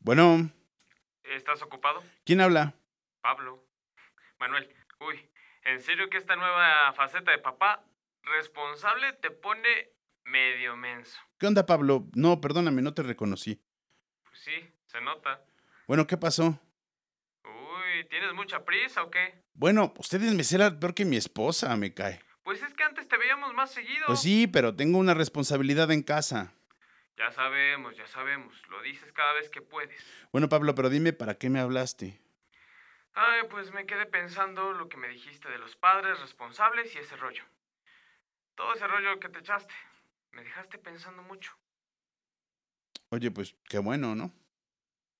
Bueno, ¿Estás ocupado? ¿quién habla? Pablo. Manuel. Uy, ¿en serio que esta nueva faceta de papá responsable te pone medio menso? ¿Qué onda, Pablo? No, perdóname, no te reconocí. Pues sí, se nota. Bueno, ¿qué pasó? Uy, ¿tienes mucha prisa o qué? Bueno, ustedes me celan peor que mi esposa, me cae. Pues es que antes te veíamos más seguido. Pues sí, pero tengo una responsabilidad en casa. Ya sabemos, ya sabemos. Lo dices cada vez que puedes. Bueno, Pablo, pero dime, ¿para qué me hablaste? Ay, pues me quedé pensando lo que me dijiste de los padres responsables y ese rollo. Todo ese rollo que te echaste. Me dejaste pensando mucho. Oye, pues qué bueno, ¿no?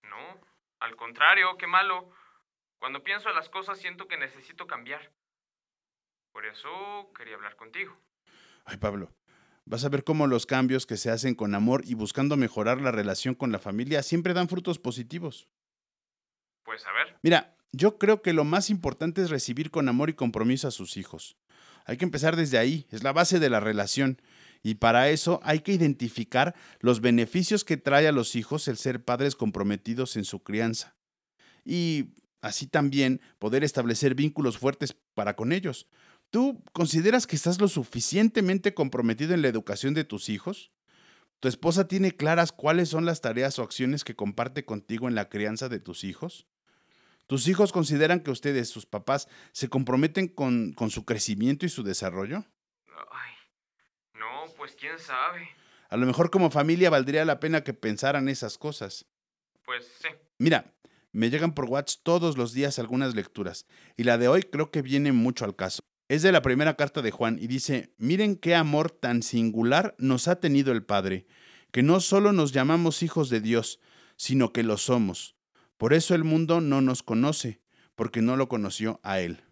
No, al contrario, qué malo. Cuando pienso en las cosas siento que necesito cambiar. Por eso quería hablar contigo. Ay, Pablo, vas a ver cómo los cambios que se hacen con amor y buscando mejorar la relación con la familia siempre dan frutos positivos. Pues a ver, Mira, yo creo que lo más importante es recibir con amor y compromiso a sus hijos. Hay que empezar desde ahí, es la base de la relación. Y para eso hay que identificar los beneficios que trae a los hijos el ser padres comprometidos en su crianza. Y así también poder establecer vínculos fuertes para con ellos. ¿Tú consideras que estás lo suficientemente comprometido en la educación de tus hijos? ¿Tu esposa tiene claras cuáles son las tareas o acciones que comparte contigo en la crianza de tus hijos? ¿Tus hijos consideran que ustedes, sus papás, se comprometen con, con su crecimiento y su desarrollo? ay, no, pues quién sabe. A lo mejor como familia valdría la pena que pensaran esas cosas. Pues sí, Mira, me llegan por WhatsApp todos los días algunas lecturas, y la de hoy creo que viene mucho al caso. Es de la primera carta de Juan y dice, miren qué amor tan singular nos ha tenido el Padre, que no solo nos llamamos hijos de Dios, sino que lo somos. Por eso el mundo no nos conoce, porque no lo conoció a Él.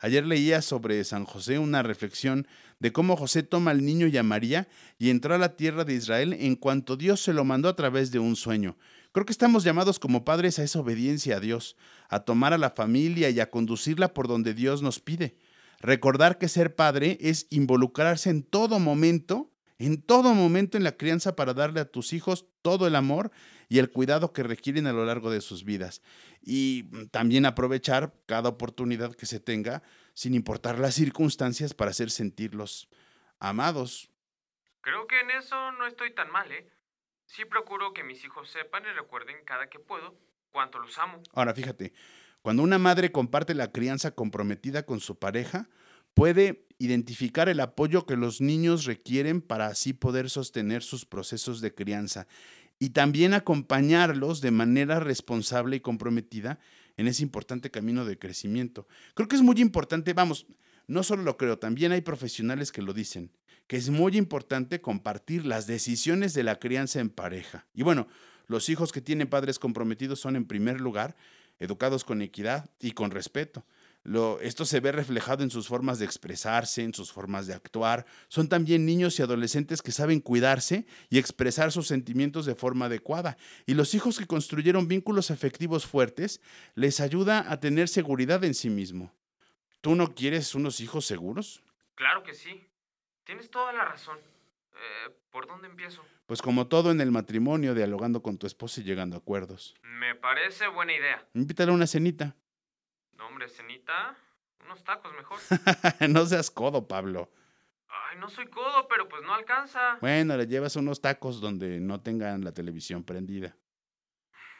Ayer leía sobre San José una reflexión de cómo José toma al niño y a María y entró a la tierra de Israel en cuanto Dios se lo mandó a través de un sueño. Creo que estamos llamados como padres a esa obediencia a Dios, a tomar a la familia y a conducirla por donde Dios nos pide. Recordar que ser padre es involucrarse en todo momento, en todo momento en la crianza para darle a tus hijos todo el amor y el cuidado que requieren a lo largo de sus vidas. Y mm, también aprovechar cada oportunidad que se tenga, sin importar las circunstancias, para hacer sentirlos amados. creo que en eso no estoy tan mal, ¿eh? Sí procuro que mis hijos sepan y recuerden cada que puedo cuánto los amo. Ahora, fíjate, cuando una madre comparte la crianza comprometida con su pareja, puede identificar el apoyo que los niños requieren para así poder sostener sus procesos de crianza y también acompañarlos de manera responsable y comprometida en ese importante camino de crecimiento. Creo que es muy importante, vamos, no solo lo creo, también hay profesionales que lo dicen, que es muy importante compartir las decisiones de la crianza en pareja. Y bueno, los hijos que tienen padres comprometidos son en primer lugar educados con equidad y con respeto. Lo, esto se ve reflejado en sus formas de expresarse, en sus formas de actuar. Son también niños y adolescentes que saben cuidarse y expresar sus sentimientos de forma adecuada. Y los hijos que construyeron vínculos afectivos fuertes les ayuda a tener seguridad en sí mismo. ¿Tú no quieres unos hijos seguros? Claro que sí. Tienes toda la razón. Eh, ¿Por dónde empiezo? Pues como todo en el matrimonio, dialogando con tu esposa y llegando a acuerdos. Me parece buena idea. Invítale a una cenita. No, hombre, cenita. Unos tacos mejor. no seas codo, Pablo. Ay, no soy codo, pero pues no alcanza. Bueno, le llevas unos tacos donde no tengan la televisión prendida.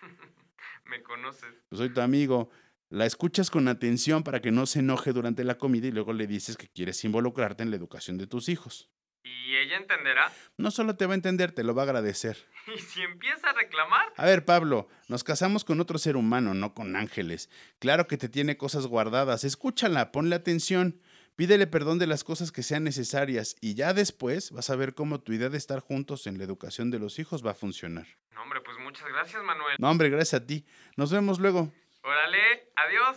Me conoces. Pues soy tu amigo. La escuchas con atención para que no se enoje durante la comida y luego le dices que quieres involucrarte en la educación de tus hijos. ¿Y ella entenderá? No solo te va a entender, te lo va a agradecer. ¿Y si empieza a reclamar? A ver, Pablo, nos casamos con otro ser humano, no con ángeles. Claro que te tiene cosas guardadas. Escúchala, ponle atención. Pídele perdón de las cosas que sean necesarias y ya después vas a ver cómo tu idea de estar juntos en la educación de los hijos va a funcionar. No, hombre, pues muchas gracias, Manuel. No, hombre, gracias a ti. Nos vemos luego. Órale, adiós.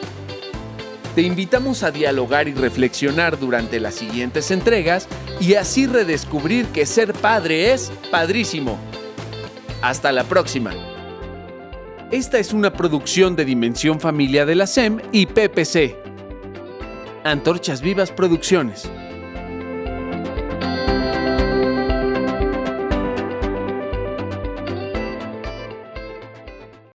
Te invitamos a dialogar y reflexionar durante las siguientes entregas y así redescubrir que ser padre es padrísimo. Hasta la próxima. Esta es una producción de Dimensión Familia de la SEM y PPC. Antorchas Vivas Producciones.